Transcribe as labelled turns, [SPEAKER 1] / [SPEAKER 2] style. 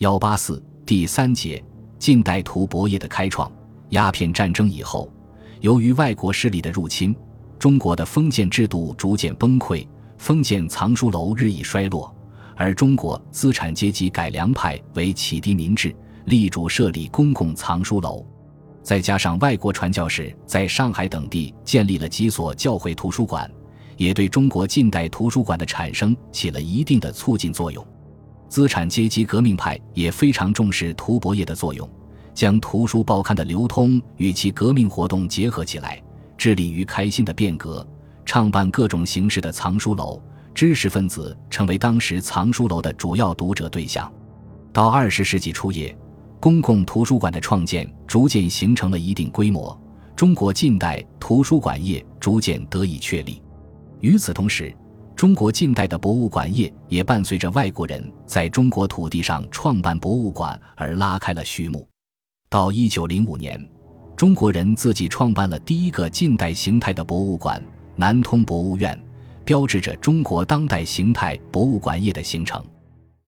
[SPEAKER 1] 幺八四第三节近代图博业的开创。鸦片战争以后，由于外国势力的入侵，中国的封建制度逐渐崩溃，封建藏书楼日益衰落，而中国资产阶级改良派为启迪民智，力主设立公共藏书楼。再加上外国传教士在上海等地建立了几所教会图书馆，也对中国近代图书馆的产生起了一定的促进作用。资产阶级革命派也非常重视图博业的作用，将图书报刊的流通与其革命活动结合起来，致力于开新的变革，创办各种形式的藏书楼。知识分子成为当时藏书楼的主要读者对象。到二十世纪初叶。公共图书馆的创建逐渐形成了一定规模，中国近代图书馆业逐渐得以确立。与此同时，中国近代的博物馆业也伴随着外国人在中国土地上创办博物馆而拉开了序幕。到一九零五年，中国人自己创办了第一个近代形态的博物馆——南通博物院，标志着中国当代形态博物馆业的形成。